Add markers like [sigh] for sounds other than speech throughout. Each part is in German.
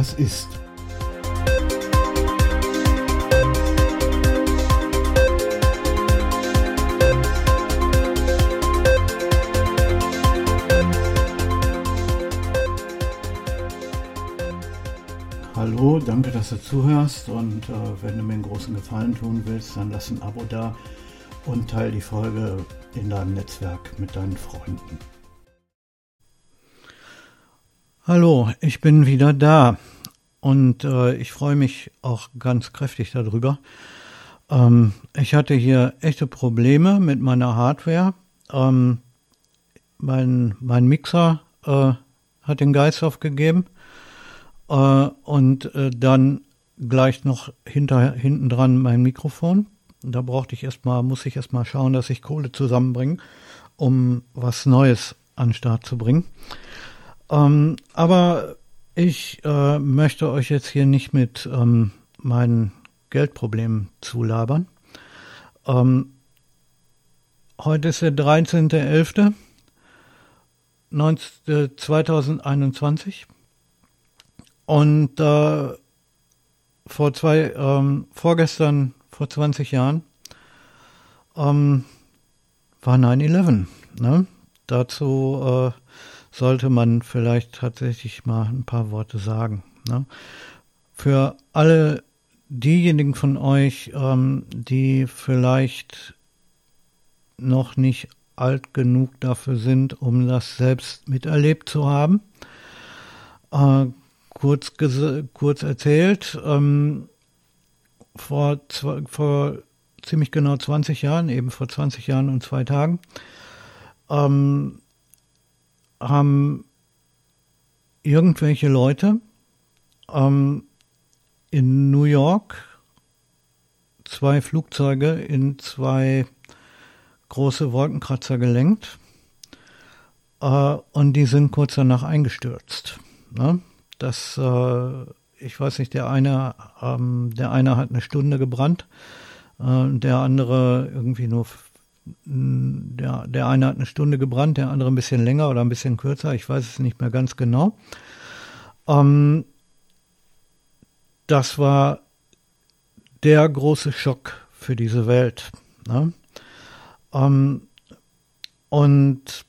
was ist. Hallo, danke, dass du zuhörst und äh, wenn du mir einen großen Gefallen tun willst, dann lass ein Abo da und teile die Folge in deinem Netzwerk mit deinen Freunden. Hallo, ich bin wieder da und äh, ich freue mich auch ganz kräftig darüber. Ähm, ich hatte hier echte Probleme mit meiner Hardware. Ähm, mein, mein Mixer äh, hat den Geist aufgegeben äh, und äh, dann gleich noch hinter, hinten dran mein Mikrofon. Da brauchte ich erstmal, muss ich erstmal schauen, dass ich Kohle zusammenbringe, um was Neues an den Start zu bringen. Ähm, aber ich äh, möchte euch jetzt hier nicht mit ähm, meinen Geldproblemen zulabern. Ähm, heute ist der 13.11.2021 und äh, vor zwei, ähm, vorgestern, vor 20 Jahren, ähm, war 9-11. Ne? Dazu äh, sollte man vielleicht tatsächlich mal ein paar Worte sagen. Ne? Für alle diejenigen von euch, ähm, die vielleicht noch nicht alt genug dafür sind, um das selbst miterlebt zu haben. Äh, kurz, kurz erzählt, ähm, vor, vor ziemlich genau 20 Jahren, eben vor 20 Jahren und zwei Tagen, ähm, haben irgendwelche Leute ähm, in New York zwei Flugzeuge in zwei große Wolkenkratzer gelenkt äh, und die sind kurz danach eingestürzt. Ne? Das, äh, ich weiß nicht, der eine, ähm, der eine hat eine Stunde gebrannt, äh, der andere irgendwie nur der, der eine hat eine Stunde gebrannt, der andere ein bisschen länger oder ein bisschen kürzer, ich weiß es nicht mehr ganz genau. Ähm, das war der große Schock für diese Welt. Ne? Ähm, und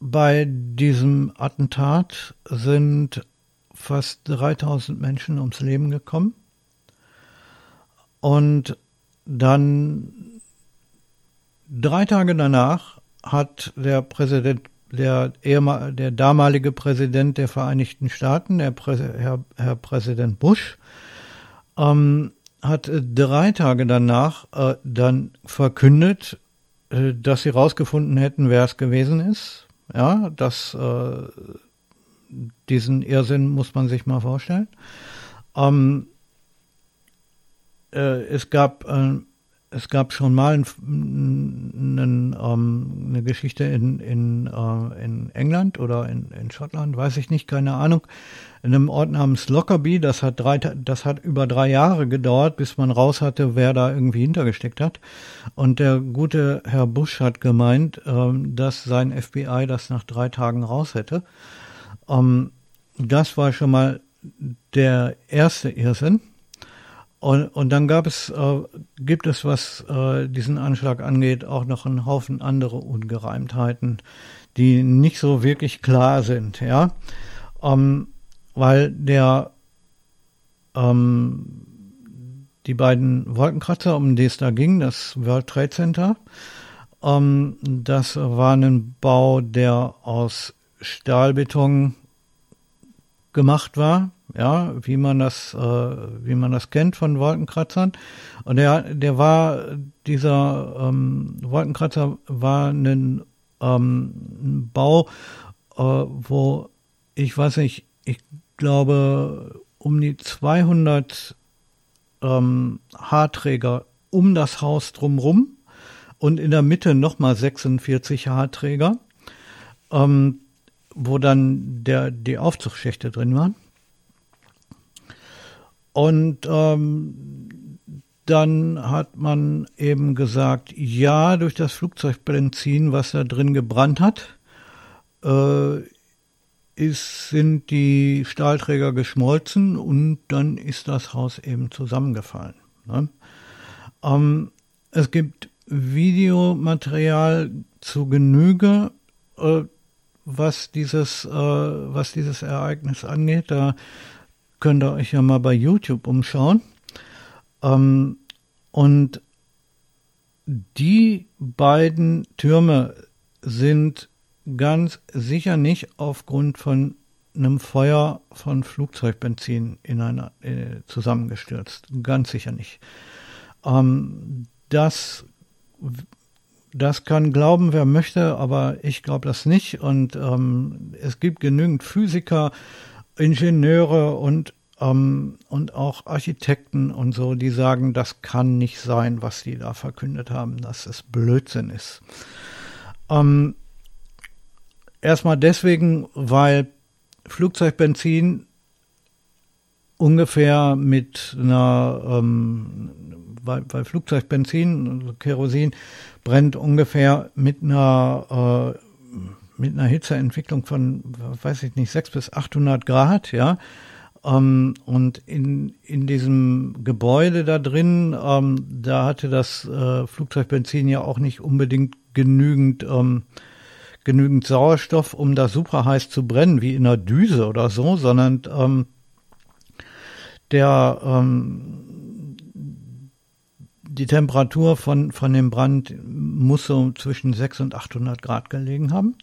bei diesem Attentat sind fast 3000 Menschen ums Leben gekommen. Und dann Drei Tage danach hat der Präsident, der, der damalige Präsident der Vereinigten Staaten, der Prä Herr, Herr Präsident Bush, ähm, hat drei Tage danach äh, dann verkündet, äh, dass sie rausgefunden hätten, wer es gewesen ist. Ja, das, äh, diesen Irrsinn muss man sich mal vorstellen. Ähm, äh, es gab äh, es gab schon mal ein, ein, ähm, eine Geschichte in, in, äh, in England oder in, in Schottland, weiß ich nicht, keine Ahnung, in einem Ort namens Lockerbie. Das hat drei, das hat über drei Jahre gedauert, bis man raus hatte, wer da irgendwie hintergesteckt hat. Und der gute Herr Bush hat gemeint, ähm, dass sein FBI das nach drei Tagen raus hätte. Ähm, das war schon mal der erste Irrsinn. Und, und dann gab es, äh, gibt es, was äh, diesen Anschlag angeht, auch noch einen Haufen andere Ungereimtheiten, die nicht so wirklich klar sind, ja. Ähm, weil der ähm, die beiden Wolkenkratzer, um die es da ging, das World Trade Center, ähm, das war ein Bau, der aus Stahlbeton gemacht war, ja, wie man das, äh, wie man das kennt von Wolkenkratzern. Und der, der war, dieser ähm, Wolkenkratzer war ein, ähm, ein Bau, äh, wo ich weiß nicht, ich glaube um die 200 ähm, Haarträger um das Haus drumrum und in der Mitte nochmal 46 Haarträger, ähm, wo dann der, die Aufzugsschächte drin waren. Und ähm, dann hat man eben gesagt, ja, durch das Flugzeugbenzin, was da drin gebrannt hat, äh, ist, sind die Stahlträger geschmolzen und dann ist das Haus eben zusammengefallen. Ne? Ähm, es gibt Videomaterial zu Genüge, äh, was dieses, äh, was dieses Ereignis angeht. Da könnt ihr euch ja mal bei YouTube umschauen. Ähm, und die beiden Türme sind ganz sicher nicht aufgrund von einem Feuer von Flugzeugbenzin in einer, äh, zusammengestürzt. Ganz sicher nicht. Ähm, das, das kann glauben, wer möchte, aber ich glaube das nicht. Und ähm, es gibt genügend Physiker, Ingenieure und ähm, und auch Architekten und so, die sagen, das kann nicht sein, was die da verkündet haben, dass es Blödsinn ist. Ähm, erstmal deswegen, weil Flugzeugbenzin ungefähr mit einer, ähm, weil, weil Flugzeugbenzin, also Kerosin, brennt ungefähr mit einer, äh, mit einer Hitzeentwicklung von, weiß ich nicht, 600 bis 800 Grad, ja. Ähm, und in, in diesem Gebäude da drin, ähm, da hatte das äh, Flugzeugbenzin ja auch nicht unbedingt genügend, ähm, genügend Sauerstoff, um da super heiß zu brennen, wie in einer Düse oder so, sondern ähm, der ähm, die Temperatur von, von dem Brand muss so zwischen 600 und 800 Grad gelegen haben.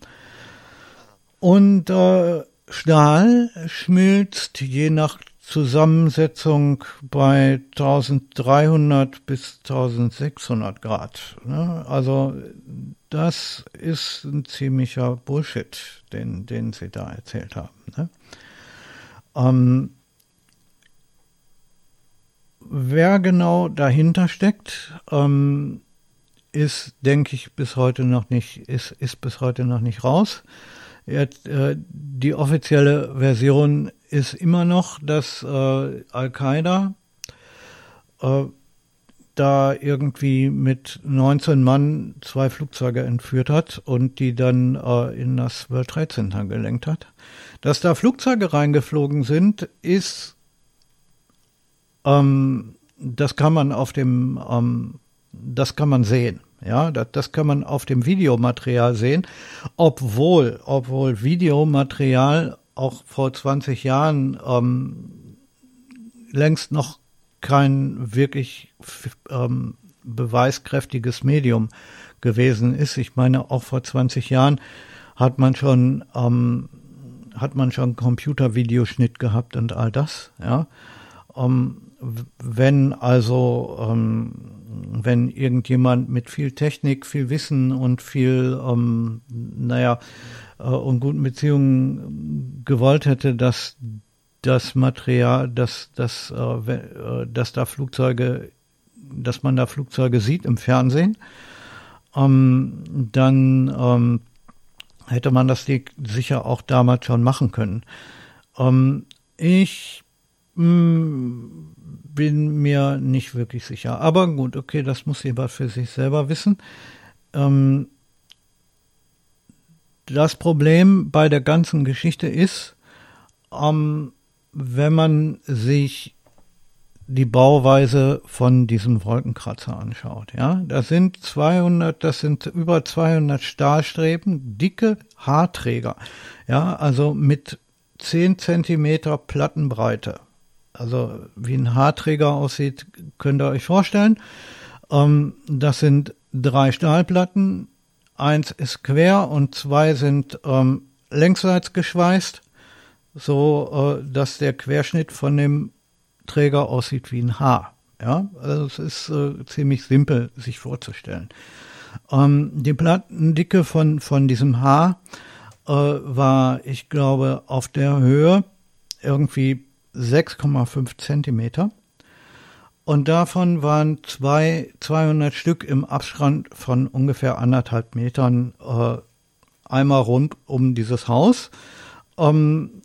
Und äh, Stahl schmilzt je nach Zusammensetzung bei 1300 bis 1600 Grad. Ne? Also das ist ein ziemlicher Bullshit, den, den sie da erzählt haben. Ne? Ähm, wer genau dahinter steckt, ähm, ist, denke ich, bis heute noch nicht, ist, ist bis heute noch nicht raus. Jetzt, äh, die offizielle Version ist immer noch, dass äh, Al-Qaida äh, da irgendwie mit 19 Mann zwei Flugzeuge entführt hat und die dann äh, in das World Trade Center gelenkt hat. Dass da Flugzeuge reingeflogen sind, ist, ähm, das kann man auf dem, ähm, das kann man sehen. Ja, das, das kann man auf dem Videomaterial sehen, obwohl, obwohl Videomaterial auch vor 20 Jahren ähm, längst noch kein wirklich ähm, beweiskräftiges Medium gewesen ist. Ich meine, auch vor 20 Jahren hat man schon ähm, hat man schon Computervideoschnitt gehabt und all das. Ja, ähm, wenn also ähm, wenn irgendjemand mit viel Technik, viel Wissen und viel, ähm, naja, äh, und guten Beziehungen gewollt hätte, dass das Material, dass, dass, äh, äh, dass da Flugzeuge, dass man da Flugzeuge sieht im Fernsehen, ähm, dann ähm, hätte man das sicher auch damals schon machen können. Ähm, ich mh, mm, bin mir nicht wirklich sicher. Aber gut, okay, das muss jemand für sich selber wissen. Ähm, das Problem bei der ganzen Geschichte ist, ähm, wenn man sich die Bauweise von diesem Wolkenkratzer anschaut. Ja, das sind 200, das sind über 200 Stahlstreben, dicke Haarträger. Ja, also mit 10 Zentimeter Plattenbreite also wie ein Haarträger aussieht, könnt ihr euch vorstellen. Ähm, das sind drei Stahlplatten. Eins ist quer und zwei sind ähm, längsseits geschweißt, so äh, dass der Querschnitt von dem Träger aussieht wie ein Haar. Ja, also es ist äh, ziemlich simpel sich vorzustellen. Ähm, die Plattendicke von, von diesem Haar äh, war, ich glaube, auf der Höhe irgendwie 6,5 Zentimeter. Und davon waren zwei, 200 Stück im Abstand von ungefähr anderthalb Metern äh, einmal rund um dieses Haus. Ähm,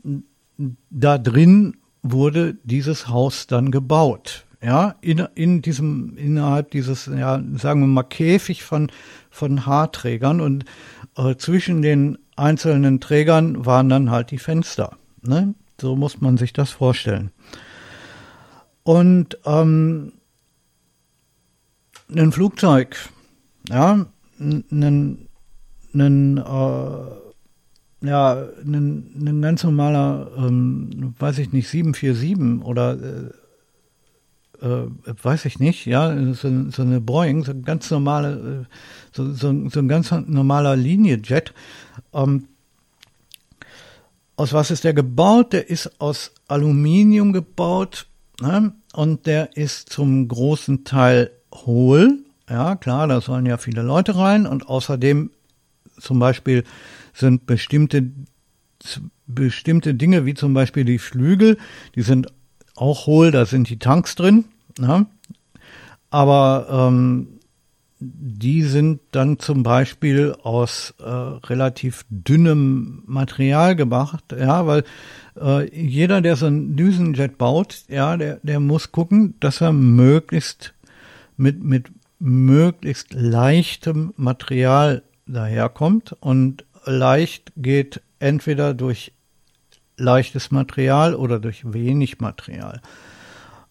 da drin wurde dieses Haus dann gebaut. Ja, in, in diesem, innerhalb dieses, ja, sagen wir mal, Käfig von, von Haarträgern und äh, zwischen den einzelnen Trägern waren dann halt die Fenster. Ne? So muss man sich das vorstellen. Und ähm, ein Flugzeug, ja, ein, ein, äh, ja, ein, ein ganz normaler, ähm, weiß ich nicht, 747 oder äh, äh, weiß ich nicht, ja, so, so, eine Boeing, so ein ganz normale, äh, so, so, so ein ganz normaler Liniejet. Ähm, aus was ist der gebaut? Der ist aus Aluminium gebaut ne? und der ist zum großen Teil hohl. Ja, klar, da sollen ja viele Leute rein und außerdem zum Beispiel sind bestimmte, bestimmte Dinge, wie zum Beispiel die Flügel, die sind auch hohl, da sind die Tanks drin. Ja? Aber ähm, die sind dann zum Beispiel aus äh, relativ dünnem Material gemacht, ja, weil äh, jeder, der so einen Düsenjet baut, ja, der, der muss gucken, dass er möglichst mit, mit möglichst leichtem Material daherkommt und leicht geht entweder durch leichtes Material oder durch wenig Material.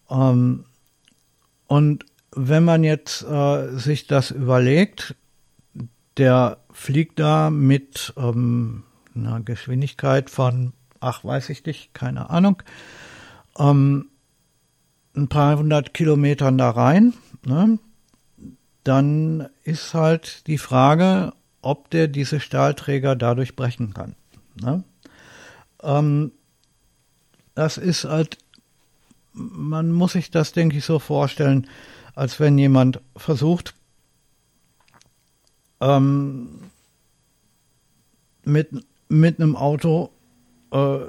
Ähm, und wenn man jetzt äh, sich das überlegt, der fliegt da mit ähm, einer Geschwindigkeit von, ach weiß ich nicht, keine Ahnung, ähm, ein paar hundert Kilometern da rein, ne, dann ist halt die Frage, ob der diese Stahlträger dadurch brechen kann. Ne? Ähm, das ist halt, man muss sich das, denke ich, so vorstellen, als wenn jemand versucht, ähm, mit, mit einem Auto, äh,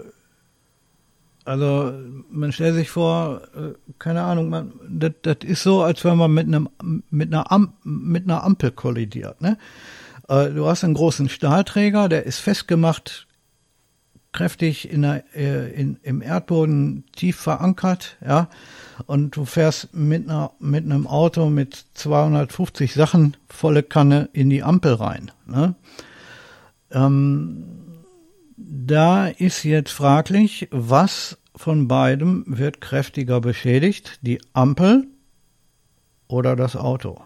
also man stellt sich vor, äh, keine Ahnung, man, das, das ist so, als wenn man mit einem mit einer, Am, mit einer Ampel kollidiert. Ne? Äh, du hast einen großen Stahlträger, der ist festgemacht, kräftig in der, äh, in, im Erdboden tief verankert, ja und du fährst mit, einer, mit einem Auto mit 250 Sachen volle Kanne in die Ampel rein. Ne? Ähm, da ist jetzt fraglich, was von beidem wird kräftiger beschädigt, die Ampel oder das Auto.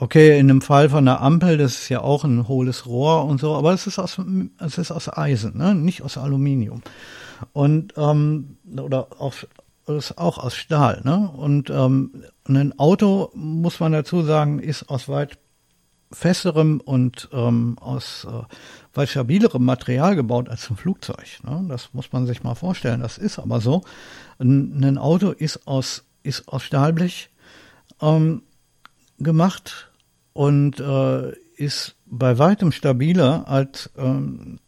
Okay, in dem Fall von der Ampel, das ist ja auch ein hohles Rohr und so, aber es ist aus, es ist aus Eisen, ne? nicht aus Aluminium. Und ähm, oder auch ist auch aus Stahl. Ne? Und ähm, ein Auto, muss man dazu sagen, ist aus weit festerem und ähm, aus äh, weit stabilerem Material gebaut als ein Flugzeug. Ne? Das muss man sich mal vorstellen. Das ist aber so. Ein, ein Auto ist aus, ist aus Stahlblech ähm, gemacht und äh, ist bei weitem stabiler als, ähm,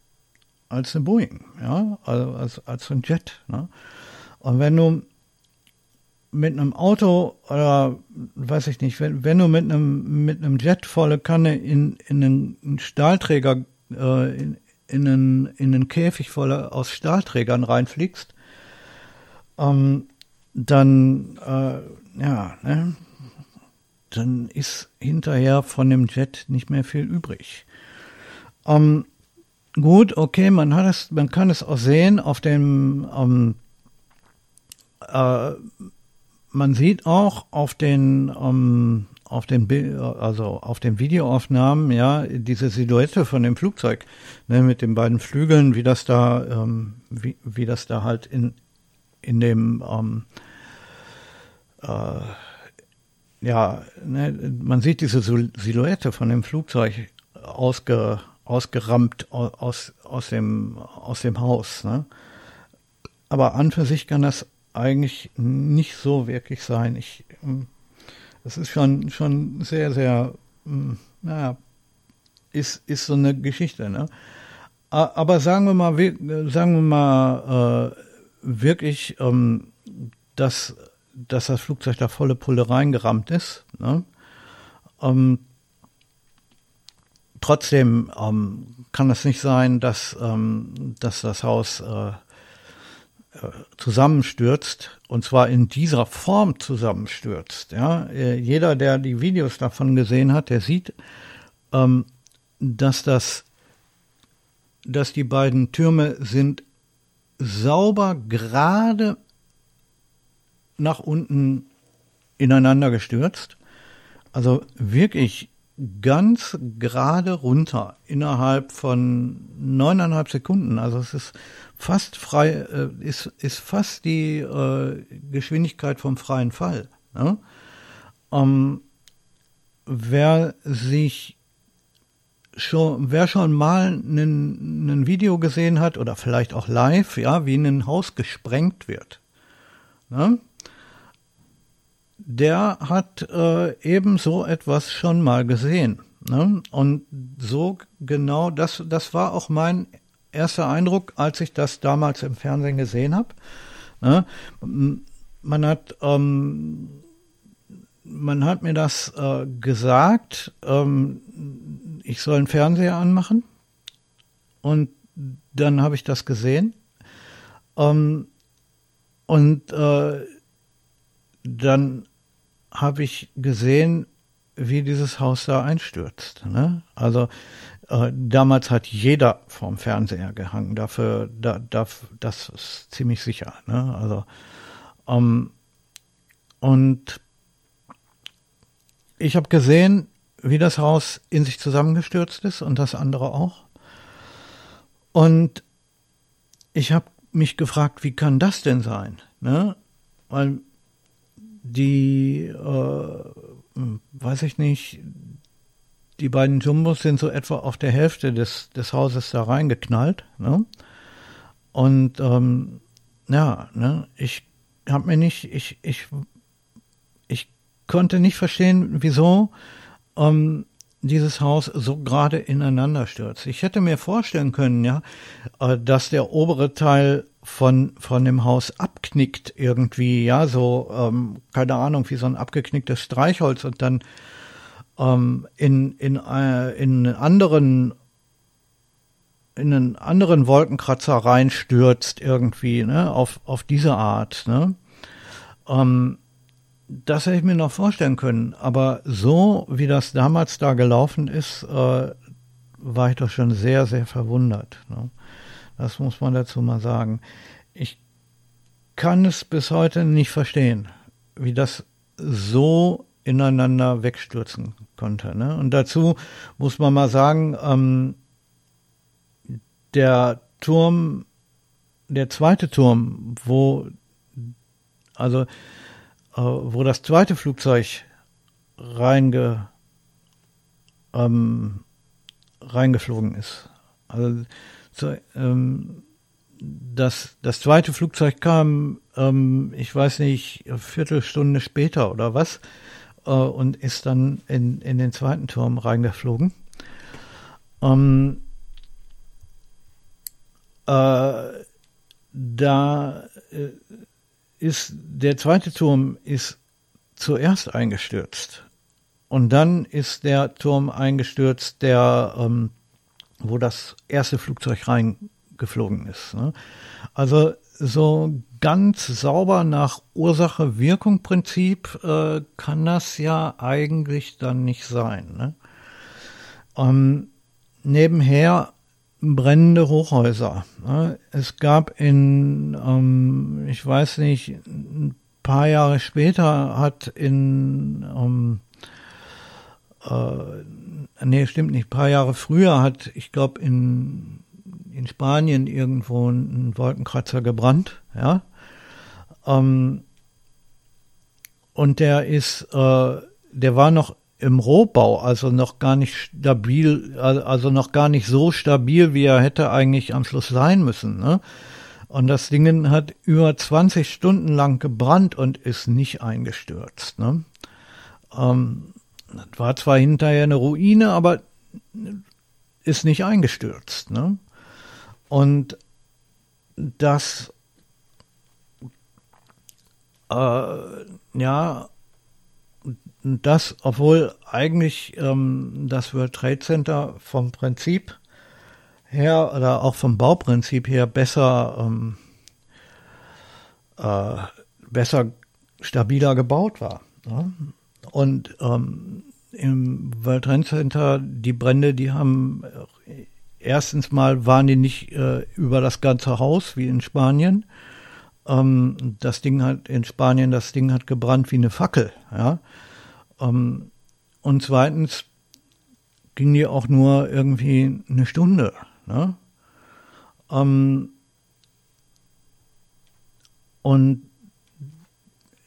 als eine Boeing, ja, also als, als ein Jet. Ne? Und wenn du mit einem Auto oder weiß ich nicht, wenn, wenn du mit einem mit einem Jet volle Kanne in, in einen Stahlträger äh, in, in, einen, in einen Käfig voller aus Stahlträgern reinfliegst, ähm, dann äh, ja, ne, dann ist hinterher von dem Jet nicht mehr viel übrig. Ähm, gut, okay, man hat es, man kann es auch sehen auf dem ähm, äh, man sieht auch auf den ähm, auf den also auf den Videoaufnahmen ja diese Silhouette von dem Flugzeug ne, mit den beiden Flügeln, wie das da ähm, wie, wie das da halt in in dem ähm, äh, ja ne, man sieht diese Silhouette von dem Flugzeug ausge, ausgerammt aus aus dem aus dem Haus ne? aber an für sich kann das eigentlich nicht so wirklich sein. Ich, das ist schon, schon sehr, sehr, ähm, naja, ist, ist so eine Geschichte, ne? Aber sagen wir mal, sagen wir mal, äh, wirklich, ähm, dass, dass das Flugzeug da volle Pulle reingerammt ist, ne? Ähm, trotzdem ähm, kann es nicht sein, dass, ähm, dass das Haus äh, zusammenstürzt und zwar in dieser Form zusammenstürzt. Ja, äh, jeder, der die Videos davon gesehen hat, der sieht, ähm, dass das dass die beiden Türme sind sauber gerade nach unten ineinander gestürzt. Also wirklich ganz gerade runter innerhalb von neuneinhalb Sekunden. Also es ist fast frei, äh, ist, ist fast die äh, Geschwindigkeit vom freien Fall. Ne? Ähm, wer sich schon, wer schon mal ein Video gesehen hat oder vielleicht auch live, ja, wie ein Haus gesprengt wird, ne? Der hat äh, eben so etwas schon mal gesehen. Ne? Und so genau, das, das war auch mein erster Eindruck, als ich das damals im Fernsehen gesehen habe. Ne? Man hat ähm, man hat mir das äh, gesagt, ähm, ich soll einen Fernseher anmachen und dann habe ich das gesehen ähm, und äh, dann habe ich gesehen, wie dieses Haus da einstürzt. Ne? Also äh, damals hat jeder vorm Fernseher gehangen. Dafür, da, da, das ist ziemlich sicher. Ne? Also ähm, und ich habe gesehen, wie das Haus in sich zusammengestürzt ist und das andere auch. Und ich habe mich gefragt, wie kann das denn sein? Ne? Weil die, äh, weiß ich nicht, die beiden Jumbos sind so etwa auf der Hälfte des, des Hauses da reingeknallt. Ne? Und ähm, ja, ne, ich habe mir nicht, ich, ich, ich konnte nicht verstehen, wieso ähm, dieses Haus so gerade ineinander stürzt. Ich hätte mir vorstellen können, ja, äh, dass der obere Teil von, von dem Haus abknickt irgendwie, ja, so, ähm, keine Ahnung, wie so ein abgeknicktes Streichholz und dann ähm, in, in, äh, in anderen in einen anderen Wolkenkratzer reinstürzt irgendwie, ne, auf, auf diese Art, ne. Ähm, das hätte ich mir noch vorstellen können, aber so wie das damals da gelaufen ist, äh, war ich doch schon sehr, sehr verwundert. Ne? Das muss man dazu mal sagen. Ich kann es bis heute nicht verstehen, wie das so ineinander wegstürzen konnte. Ne? Und dazu muss man mal sagen, ähm, der Turm, der zweite Turm, wo, also, äh, wo das zweite Flugzeug reinge, ähm, reingeflogen ist. Also so, ähm, das, das zweite Flugzeug kam, ähm, ich weiß nicht, Viertelstunde später oder was, äh, und ist dann in, in den zweiten Turm reingeflogen. Ähm, äh, da äh, ist der zweite Turm ist zuerst eingestürzt und dann ist der Turm eingestürzt, der ähm, wo das erste Flugzeug reingeflogen ist. Ne? Also so ganz sauber nach Ursache-Wirkung-Prinzip äh, kann das ja eigentlich dann nicht sein. Ne? Ähm, nebenher brennende Hochhäuser. Ne? Es gab in, ähm, ich weiß nicht, ein paar Jahre später hat in ähm, äh, nee, stimmt nicht, ein paar Jahre früher hat, ich glaube, in, in Spanien irgendwo ein Wolkenkratzer gebrannt, ja. Ähm, und der ist, äh, der war noch im Rohbau, also noch gar nicht stabil, also noch gar nicht so stabil, wie er hätte eigentlich am Schluss sein müssen. Ne? Und das Ding hat über 20 Stunden lang gebrannt und ist nicht eingestürzt. Ne? Ähm, das war zwar hinterher eine Ruine, aber ist nicht eingestürzt. Ne? Und das, äh, ja, das, obwohl eigentlich ähm, das World Trade Center vom Prinzip her oder auch vom Bauprinzip her besser, ähm, äh, besser stabiler gebaut war. Ne? Und ähm, im World Trade Center, die Brände, die haben erstens mal waren die nicht äh, über das ganze Haus wie in Spanien. Ähm, das Ding hat in Spanien, das Ding hat gebrannt wie eine Fackel. Ja? Ähm, und zweitens ging die auch nur irgendwie eine Stunde. Ne? Ähm, und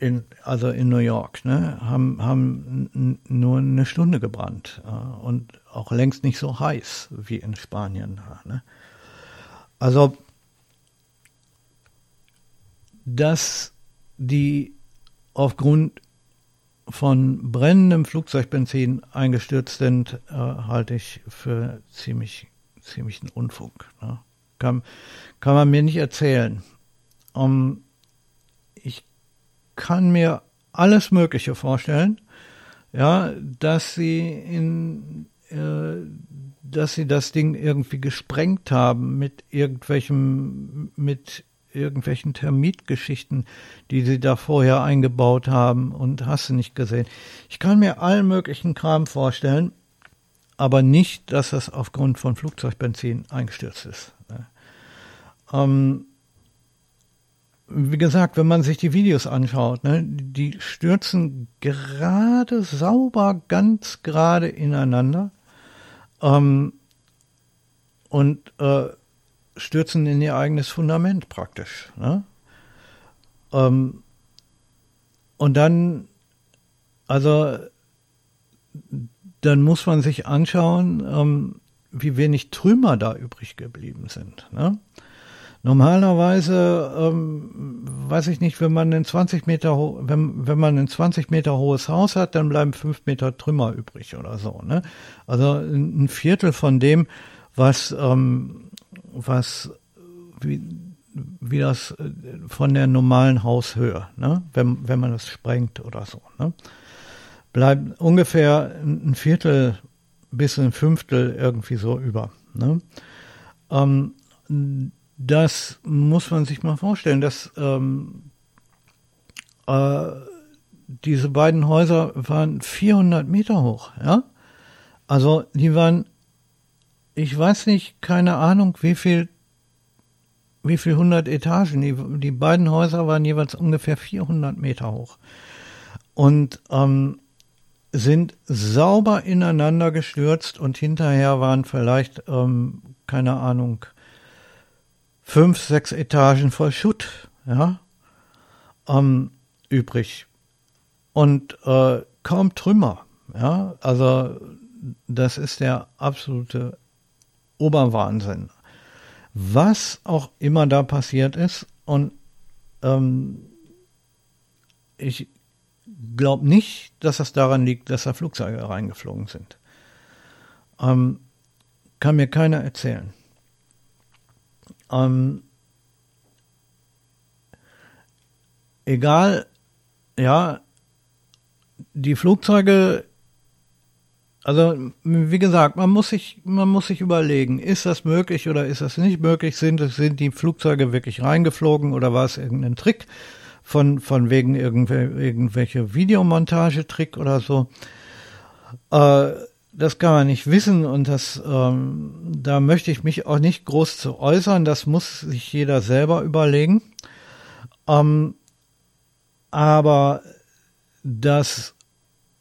in, also in New York, ne, haben, haben nur eine Stunde gebrannt äh, und auch längst nicht so heiß wie in Spanien. Ne? Also, dass die aufgrund von brennendem Flugzeugbenzin eingestürzt sind, äh, halte ich für ziemlich, ziemlichen Unfug. Ne? Kann, kann man mir nicht erzählen. Um, kann mir alles Mögliche vorstellen, ja, dass sie in, äh, dass sie das Ding irgendwie gesprengt haben mit irgendwelchem, mit irgendwelchen Termitgeschichten, die sie da vorher eingebaut haben und hast du nicht gesehen. Ich kann mir allen möglichen Kram vorstellen, aber nicht, dass das aufgrund von Flugzeugbenzin eingestürzt ist. Ähm, wie gesagt, wenn man sich die Videos anschaut, ne, die stürzen gerade sauber, ganz gerade ineinander ähm, und äh, stürzen in ihr eigenes Fundament praktisch. Ne? Ähm, und dann, also, dann muss man sich anschauen, ähm, wie wenig Trümmer da übrig geblieben sind. Ne? Normalerweise, ähm, weiß ich nicht, wenn man ein 20 Meter, wenn, wenn man ein 20 Meter hohes Haus hat, dann bleiben fünf Meter Trümmer übrig oder so. Ne? Also ein Viertel von dem, was, ähm, was, wie, wie das äh, von der normalen Haushöhe, ne? wenn, wenn man das sprengt oder so. Ne? Bleibt ungefähr ein Viertel bis ein Fünftel irgendwie so über. Ne? Ähm, das muss man sich mal vorstellen, dass ähm, äh, diese beiden Häuser waren 400 Meter hoch, ja. Also die waren, ich weiß nicht, keine Ahnung, wie viel, wie viel 100 Etagen. Die, die beiden Häuser waren jeweils ungefähr 400 Meter hoch und ähm, sind sauber ineinander gestürzt und hinterher waren vielleicht, ähm, keine Ahnung, fünf, sechs Etagen voll Schutt, ja, ähm, übrig. Und äh, kaum Trümmer, ja, also das ist der absolute Oberwahnsinn. Was auch immer da passiert ist und ähm, ich glaube nicht, dass das daran liegt, dass da Flugzeuge reingeflogen sind. Ähm, kann mir keiner erzählen. Ähm, egal, ja, die Flugzeuge, also wie gesagt, man muss sich, man muss sich überlegen, ist das möglich oder ist das nicht möglich? Sind, sind die Flugzeuge wirklich reingeflogen oder war es irgendein Trick von, von wegen irgendwelche, irgendwelche Videomontagetrick oder so? Äh, das kann man nicht wissen und das, ähm, da möchte ich mich auch nicht groß zu äußern. Das muss sich jeder selber überlegen. Ähm, aber das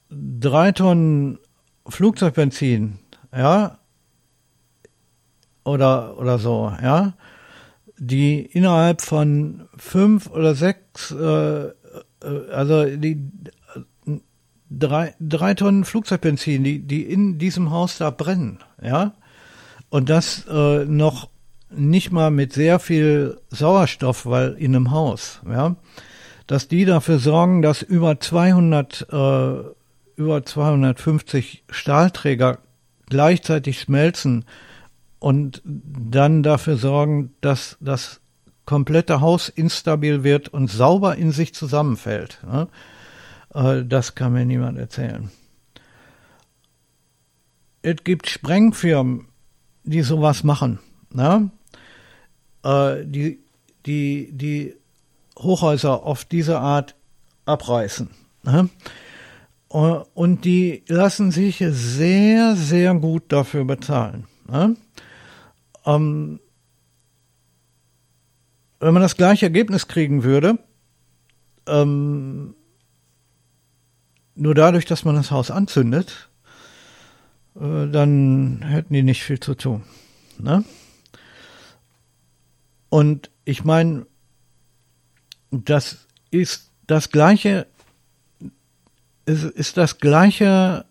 drei Tonnen Flugzeugbenzin, ja, oder, oder so, ja, die innerhalb von fünf oder sechs, äh, äh also die drei, drei Tonnen Flugzeugbenzin, die, die in diesem Haus da brennen, ja. Und das äh, noch nicht mal mit sehr viel Sauerstoff, weil in einem Haus, ja, dass die dafür sorgen, dass über 200, äh, über 250 Stahlträger gleichzeitig schmelzen und dann dafür sorgen, dass das komplette Haus instabil wird und sauber in sich zusammenfällt. Ja? Äh, das kann mir niemand erzählen. Es gibt Sprengfirmen, die sowas machen. Ne? Äh, die, die, die Hochhäuser auf diese Art abreißen. Ne? Äh, und die lassen sich sehr, sehr gut dafür bezahlen. Ne? ähm, wenn man das gleiche Ergebnis kriegen würde, ähm, nur dadurch, dass man das Haus anzündet, äh, dann hätten die nicht viel zu tun. Ne? Und ich meine, das ist das gleiche, ist, ist das gleiche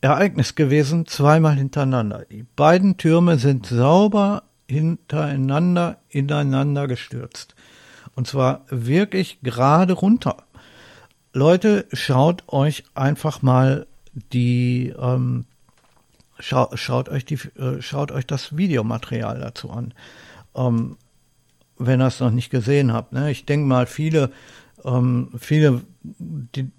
Ereignis gewesen, zweimal hintereinander. Die beiden Türme sind sauber hintereinander ineinander gestürzt. Und zwar wirklich gerade runter. Leute, schaut euch einfach mal die, ähm, schau, schaut euch die, äh, schaut euch das Videomaterial dazu an. Ähm, wenn ihr es noch nicht gesehen habt. Ne? Ich denke mal, viele, ähm, viele, die,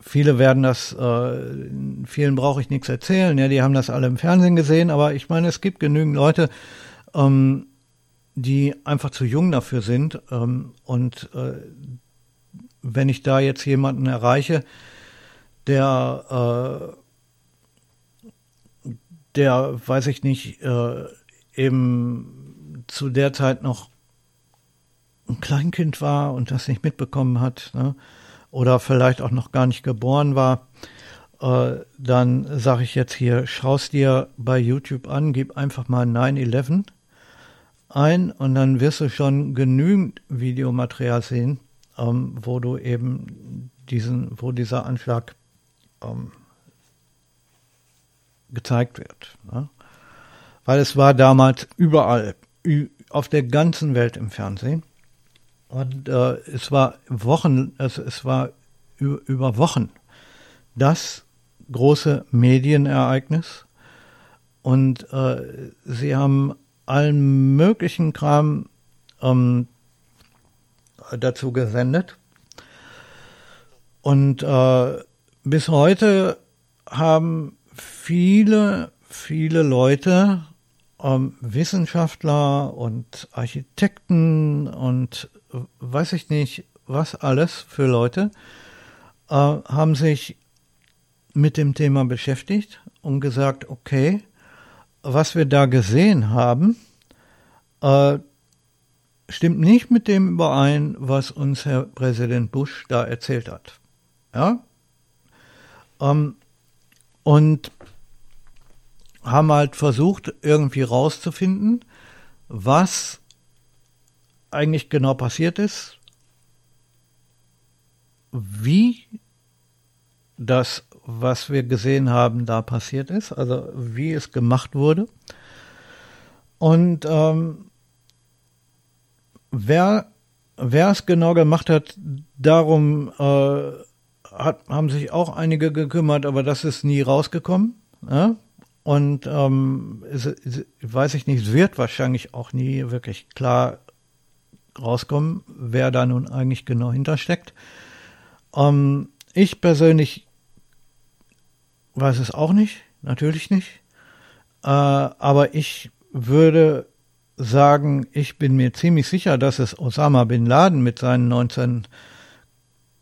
viele werden das, äh, vielen brauche ich nichts erzählen, ja, die haben das alle im Fernsehen gesehen, aber ich meine, es gibt genügend Leute, ähm, die einfach zu jung dafür sind. Ähm, und äh, wenn ich da jetzt jemanden erreiche, der, äh, der, weiß ich nicht, äh, eben zu der Zeit noch ein Kleinkind war und das nicht mitbekommen hat, ne? oder vielleicht auch noch gar nicht geboren war, äh, dann sage ich jetzt hier, schaust dir bei YouTube an, gib einfach mal 9-11 ein und dann wirst du schon genügend Videomaterial sehen, ähm, wo du eben diesen, wo dieser Anschlag ähm, gezeigt wird. Ne? Weil es war damals überall, auf der ganzen Welt im Fernsehen. Und äh, es war Wochen, es, es war über Wochen das große Medienereignis. Und äh, sie haben allen möglichen Kram ähm, dazu gesendet. Und äh, bis heute haben viele, viele Leute, ähm, Wissenschaftler und Architekten und weiß ich nicht, was alles für Leute, äh, haben sich mit dem Thema beschäftigt und gesagt, okay, was wir da gesehen haben, äh, stimmt nicht mit dem überein, was uns Herr Präsident Bush da erzählt hat. Ja? Ähm, und haben halt versucht, irgendwie rauszufinden, was eigentlich genau passiert ist, wie das was wir gesehen haben, da passiert ist, also wie es gemacht wurde. Und ähm, wer, wer es genau gemacht hat, darum äh, hat, haben sich auch einige gekümmert, aber das ist nie rausgekommen. Ja? Und ähm, es, es, weiß ich nicht, wird wahrscheinlich auch nie wirklich klar rauskommen, wer da nun eigentlich genau hintersteckt. Ähm, ich persönlich weiß es auch nicht, natürlich nicht. Äh, aber ich würde sagen, ich bin mir ziemlich sicher, dass es Osama bin Laden mit seinen 19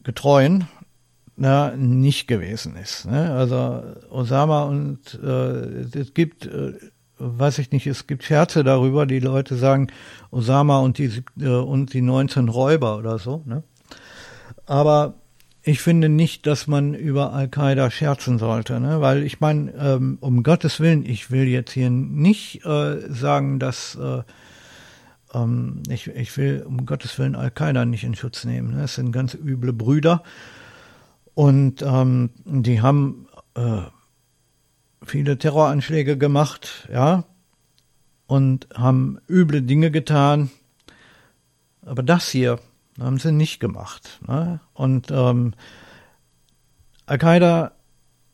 Getreuen na, nicht gewesen ist. Ne? Also Osama und äh, es gibt, äh, weiß ich nicht, es gibt Scherze darüber, die Leute sagen Osama und die äh, und die 19 Räuber oder so. Ne? Aber ich finde nicht, dass man über Al-Qaida scherzen sollte, ne? weil ich meine, ähm, um Gottes Willen, ich will jetzt hier nicht äh, sagen, dass äh, ähm, ich, ich will um Gottes Willen Al-Qaida nicht in Schutz nehmen. Ne? Das sind ganz üble Brüder und ähm, die haben äh, viele Terroranschläge gemacht, ja, und haben üble Dinge getan. Aber das hier, haben sie nicht gemacht. Ne? Und ähm, Al-Qaida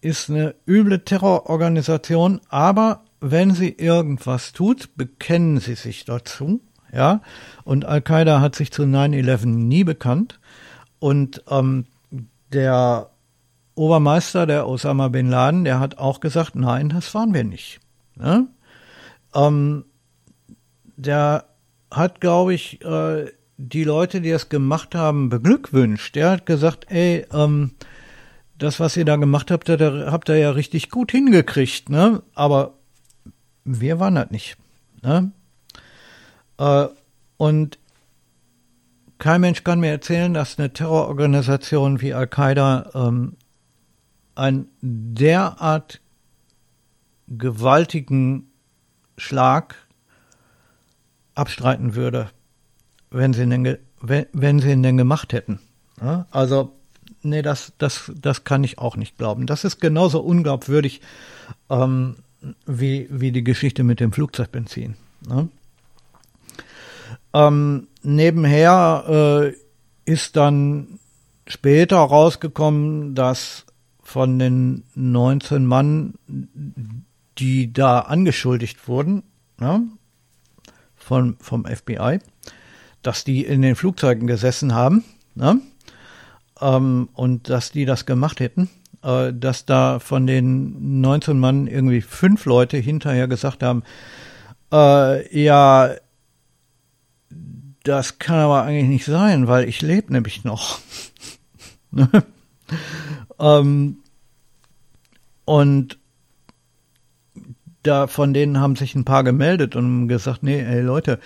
ist eine üble Terrororganisation, aber wenn sie irgendwas tut, bekennen sie sich dazu. Ja, und Al-Qaida hat sich zu 9-11 nie bekannt. Und ähm, der Obermeister, der Osama bin Laden, der hat auch gesagt, nein, das waren wir nicht. Ne? Ähm, der hat, glaube ich, äh, die Leute, die es gemacht haben, beglückwünscht. Er hat gesagt, ey, ähm, das, was ihr da gemacht habt, da habt ihr ja richtig gut hingekriegt, ne? Aber wir waren das nicht. Ne? Äh, und kein Mensch kann mir erzählen, dass eine Terrororganisation wie Al-Qaida ähm, einen derart gewaltigen Schlag abstreiten würde, wenn sie ihn denn, wenn, wenn sie ihn denn gemacht hätten. Ja? Also, nee, das, das, das kann ich auch nicht glauben. Das ist genauso unglaubwürdig ähm, wie, wie die Geschichte mit dem Flugzeugbenzin. Ne? Ähm, nebenher äh, ist dann später rausgekommen, dass von den 19 Mann, die da angeschuldigt wurden, ne, von, vom FBI, dass die in den Flugzeugen gesessen haben ne, ähm, und dass die das gemacht hätten, äh, dass da von den 19 Mann irgendwie fünf Leute hinterher gesagt haben, äh, ja, das kann aber eigentlich nicht sein, weil ich lebe nämlich noch. [laughs] ähm, und da von denen haben sich ein paar gemeldet und gesagt, nee, ey Leute,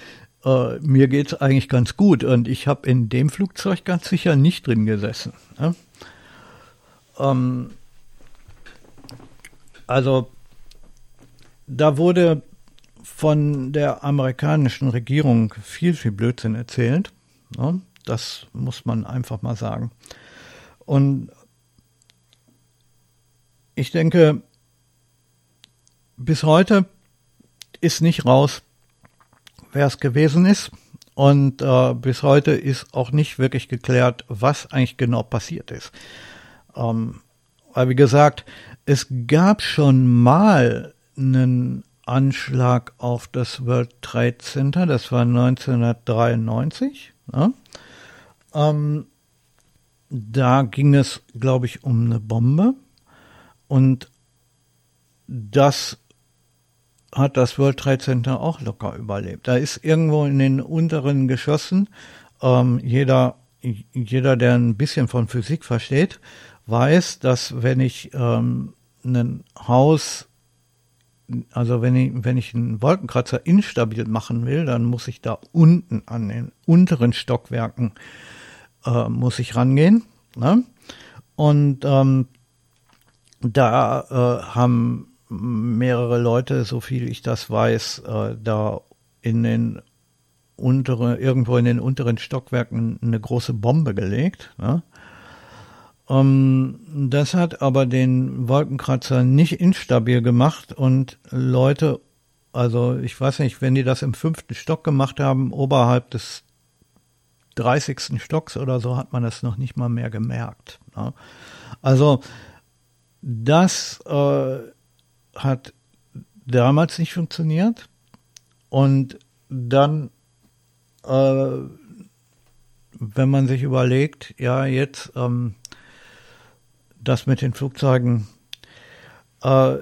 äh, mir geht's eigentlich ganz gut und ich habe in dem Flugzeug ganz sicher nicht drin gesessen. Ne? Ähm, also da wurde von der amerikanischen Regierung viel, viel Blödsinn erzählt. Ne? Das muss man einfach mal sagen. Und ich denke, bis heute ist nicht raus, wer es gewesen ist. Und äh, bis heute ist auch nicht wirklich geklärt, was eigentlich genau passiert ist. Ähm, weil, wie gesagt, es gab schon mal einen Anschlag auf das World Trade Center, das war 1993. Ja. Ähm, da ging es, glaube ich, um eine Bombe. Und das hat das World Trade Center auch locker überlebt. Da ist irgendwo in den unteren Geschossen, ähm, jeder, jeder, der ein bisschen von Physik versteht, weiß, dass wenn ich ähm, ein Haus also wenn ich, wenn ich einen Wolkenkratzer instabil machen will, dann muss ich da unten an den unteren Stockwerken äh, muss ich rangehen. Ne? Und ähm, da äh, haben mehrere Leute, so viel ich das weiß, äh, da in den unteren, irgendwo in den unteren Stockwerken eine große Bombe gelegt. Ne? Ähm, das hat aber den Wolkenkratzer nicht instabil gemacht und Leute, also ich weiß nicht, wenn die das im fünften Stock gemacht haben, oberhalb des 30. Stocks oder so, hat man das noch nicht mal mehr gemerkt. Ne? Also das äh, hat damals nicht funktioniert und dann äh, wenn man sich überlegt, ja, jetzt ähm, das mit den Flugzeugen. Äh,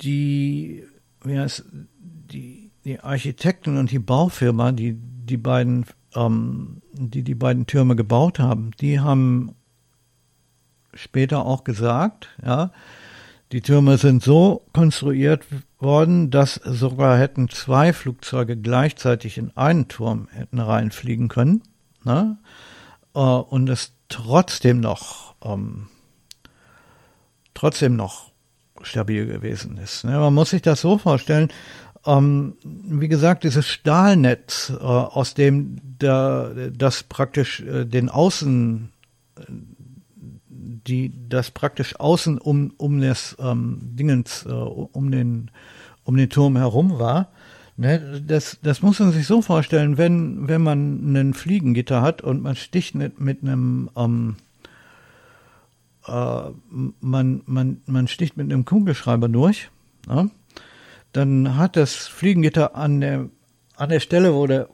die, wie heißt, die, die Architekten und die Baufirma, die die beiden, ähm, die die beiden Türme gebaut haben, die haben später auch gesagt, ja, die Türme sind so konstruiert worden, dass sogar hätten zwei Flugzeuge gleichzeitig in einen Turm hätten reinfliegen können, ne? Äh, und es trotzdem noch ähm, trotzdem noch stabil gewesen ist. Ne? Man muss sich das so vorstellen, ähm, wie gesagt, dieses Stahlnetz, äh, aus dem der, das praktisch äh, den Außen, die das praktisch außen um um das ähm, Dingens, äh, um den um den Turm herum war. Ne? Das, das muss man sich so vorstellen, wenn wenn man einen Fliegengitter hat und man sticht mit, mit einem ähm, äh, man, man, man sticht mit einem Kugelschreiber durch, ja, dann hat das Fliegengitter an der, an der Stelle, wo der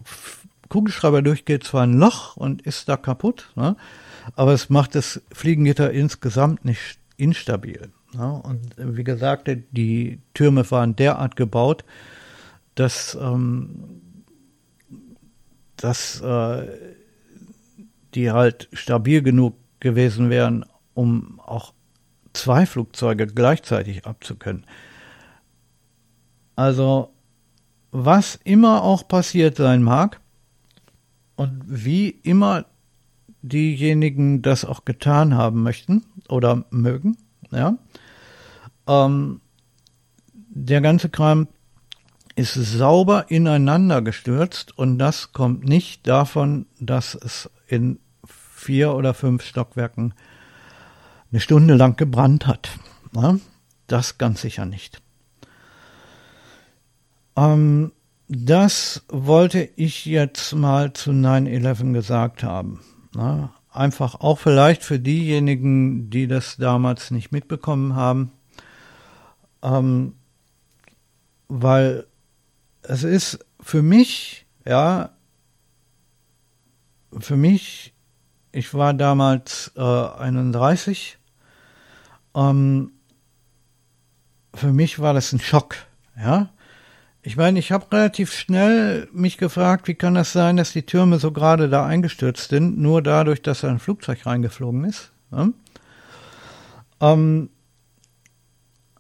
Kugelschreiber durchgeht, zwar ein Loch und ist da kaputt, ja, aber es macht das Fliegengitter insgesamt nicht instabil. Ja, und wie gesagt, die Türme waren derart gebaut, dass, ähm, dass äh, die halt stabil genug gewesen wären, um auch zwei Flugzeuge gleichzeitig abzukönnen. Also, was immer auch passiert sein mag und wie immer diejenigen das auch getan haben möchten oder mögen, ja, ähm, der ganze Kram ist sauber ineinander gestürzt und das kommt nicht davon, dass es in vier oder fünf Stockwerken eine Stunde lang gebrannt hat. Ja, das ganz sicher nicht. Ähm, das wollte ich jetzt mal zu 9-11 gesagt haben. Ja, einfach auch vielleicht für diejenigen, die das damals nicht mitbekommen haben. Ähm, weil es ist für mich, ja, für mich, ich war damals äh, 31, ähm, für mich war das ein Schock, ja. Ich meine, ich habe relativ schnell mich gefragt, wie kann das sein, dass die Türme so gerade da eingestürzt sind, nur dadurch, dass ein Flugzeug reingeflogen ist. Ja? Ähm,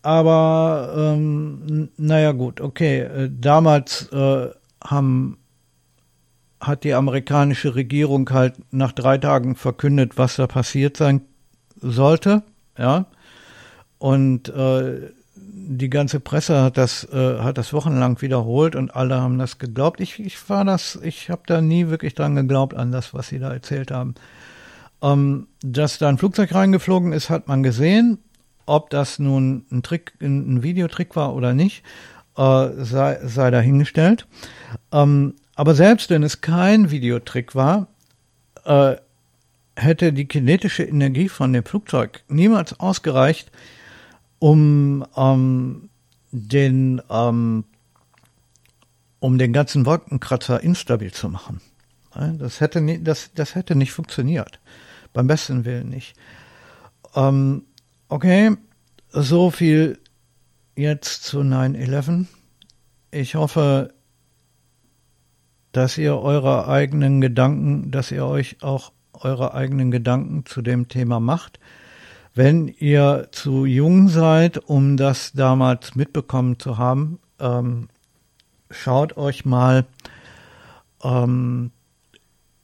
aber ähm, naja gut, okay. Äh, damals äh, haben, hat die amerikanische Regierung halt nach drei Tagen verkündet, was da passiert sein sollte. Ja. Und äh, die ganze Presse hat das, äh, hat das wochenlang wiederholt und alle haben das geglaubt. Ich, ich war das, ich habe da nie wirklich dran geglaubt an das, was sie da erzählt haben. Ähm, dass da ein Flugzeug reingeflogen ist, hat man gesehen ob das nun ein Trick, ein Videotrick war oder nicht, äh, sei, sei dahingestellt. Ähm, aber selbst wenn es kein Videotrick war, äh, hätte die kinetische Energie von dem Flugzeug niemals ausgereicht, um ähm, den ähm, um den ganzen Wolkenkratzer instabil zu machen. Das hätte, nie, das, das hätte nicht funktioniert. Beim besten Willen nicht. Ähm, Okay, so viel jetzt zu 9-11. Ich hoffe, dass ihr eure eigenen Gedanken, dass ihr euch auch eure eigenen Gedanken zu dem Thema macht. Wenn ihr zu jung seid, um das damals mitbekommen zu haben, ähm, schaut euch mal, ähm,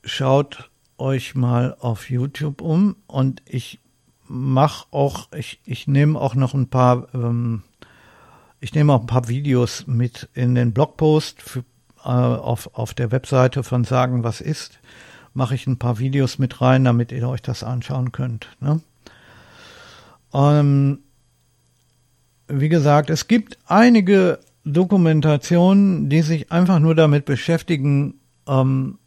schaut euch mal auf YouTube um und ich mache auch, ich, ich nehme auch noch ein paar, ähm, ich nehme auch ein paar Videos mit in den Blogpost für, äh, auf, auf der Webseite von Sagen, was ist. Mache ich ein paar Videos mit rein, damit ihr euch das anschauen könnt. Ne? Ähm, wie gesagt, es gibt einige Dokumentationen, die sich einfach nur damit beschäftigen, ähm,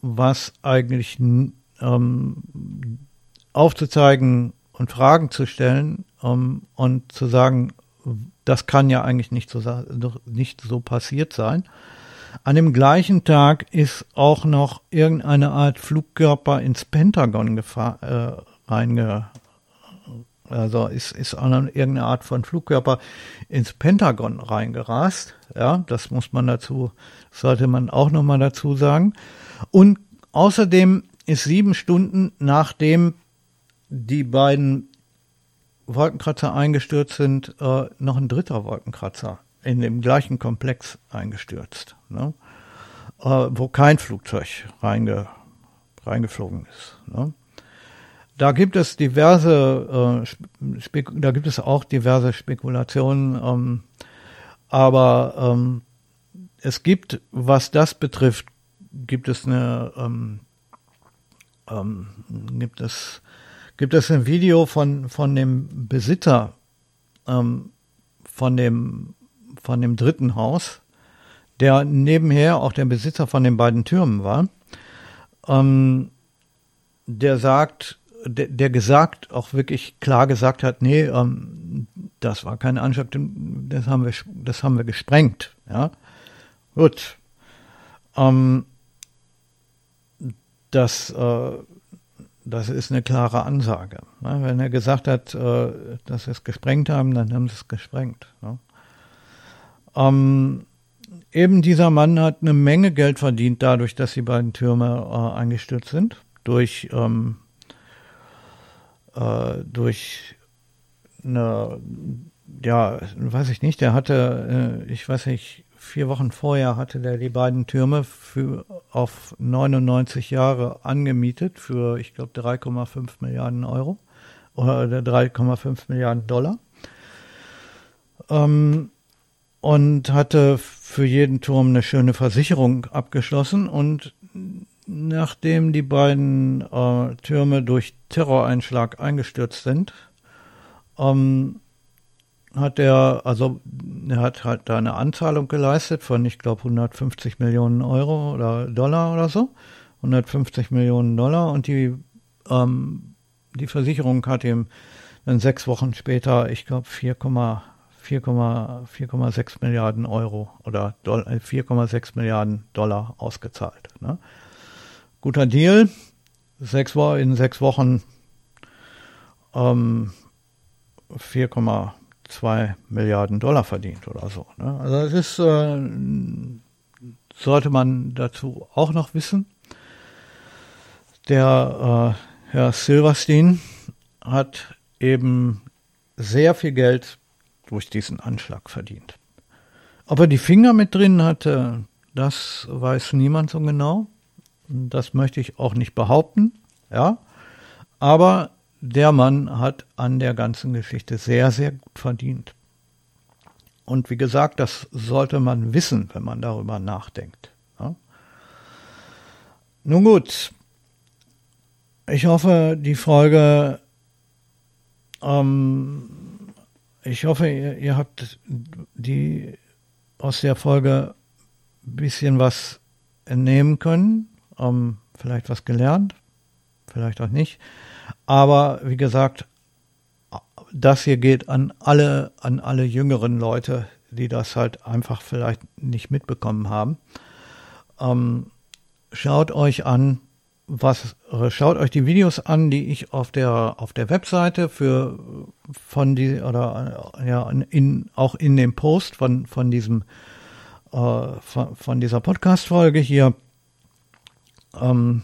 was eigentlich ähm, aufzuzeigen, und Fragen zu stellen um, und zu sagen, das kann ja eigentlich nicht so, nicht so passiert sein. An dem gleichen Tag ist auch noch irgendeine Art Flugkörper ins Pentagon äh, also ist, ist irgendeine Art von Flugkörper ins Pentagon reingerast. Ja, das muss man dazu, sollte man auch nochmal dazu sagen. Und außerdem ist sieben Stunden nachdem die beiden Wolkenkratzer eingestürzt sind, äh, noch ein dritter Wolkenkratzer in dem gleichen Komplex eingestürzt, ne? äh, wo kein Flugzeug reinge, reingeflogen ist. Ne? Da gibt es diverse, äh, da gibt es auch diverse Spekulationen, ähm, aber ähm, es gibt, was das betrifft, gibt es eine, ähm, gibt es gibt es ein Video von, von dem Besitzer von, dem, von dem dritten Haus, der nebenher auch der Besitzer von den beiden Türmen war. Der sagt, der, der, gesagt, auch wirklich klar gesagt hat, nee, ähm, das war keine Anschlag, das haben wir, das haben wir gesprengt. Ja, gut. Ähm, das äh, das ist eine klare Ansage. Ne? Wenn er gesagt hat, äh, dass sie es gesprengt haben, dann haben sie es gesprengt. Ne? Ähm, eben dieser Mann hat eine Menge Geld verdient dadurch, dass die beiden Türme äh, eingestürzt sind. Durch, ähm, äh, durch eine, ja, weiß ich nicht, der hatte, äh, ich weiß nicht, vier Wochen vorher hatte der die beiden Türme für auf 99 Jahre angemietet für, ich glaube, 3,5 Milliarden Euro oder 3,5 Milliarden Dollar. Ähm, und hatte für jeden Turm eine schöne Versicherung abgeschlossen und nachdem die beiden äh, Türme durch Terroreinschlag eingestürzt sind, ähm, hat er, also er hat halt da eine Anzahlung geleistet von, ich glaube, 150 Millionen Euro oder Dollar oder so. 150 Millionen Dollar und die, ähm, die Versicherung hat ihm dann sechs Wochen später, ich glaube, 4,6 Milliarden Euro oder 4,6 äh, Milliarden Dollar ausgezahlt. Ne? Guter Deal. Sechs, in sechs Wochen ähm, 4,2 Milliarden Dollar verdient oder so. Ne? Also das ist, äh, sollte man dazu auch noch wissen. Der äh, Herr Silverstein hat eben sehr viel Geld durch diesen Anschlag verdient. Ob er die Finger mit drin hatte, das weiß niemand so genau. Das möchte ich auch nicht behaupten, ja. Aber der Mann hat an der ganzen Geschichte sehr, sehr gut verdient. Und wie gesagt, das sollte man wissen, wenn man darüber nachdenkt. Ja? Nun gut, ich hoffe, die Folge, ähm, ich hoffe, ihr, ihr habt die aus der Folge ein bisschen was entnehmen können, ähm, vielleicht was gelernt, vielleicht auch nicht. Aber wie gesagt, das hier geht an alle, an alle jüngeren Leute, die das halt einfach vielleicht nicht mitbekommen haben. Ähm, schaut euch an, was, schaut euch die Videos an, die ich auf der, auf der Webseite für, von die, oder, ja, in, auch in dem Post von, von diesem, äh, von, von dieser Podcast-Folge hier, ähm,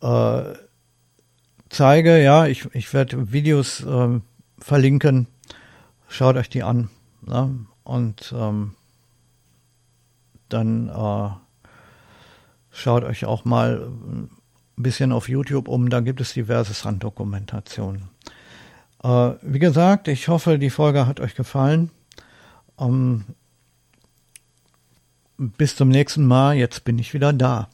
äh, zeige. Ja, ich, ich werde Videos ähm, verlinken. Schaut euch die an. Ne? Und ähm, dann äh, schaut euch auch mal ein bisschen auf YouTube um. Da gibt es diverse Stranddokumentationen. Äh, wie gesagt, ich hoffe, die Folge hat euch gefallen. Ähm, bis zum nächsten Mal. Jetzt bin ich wieder da.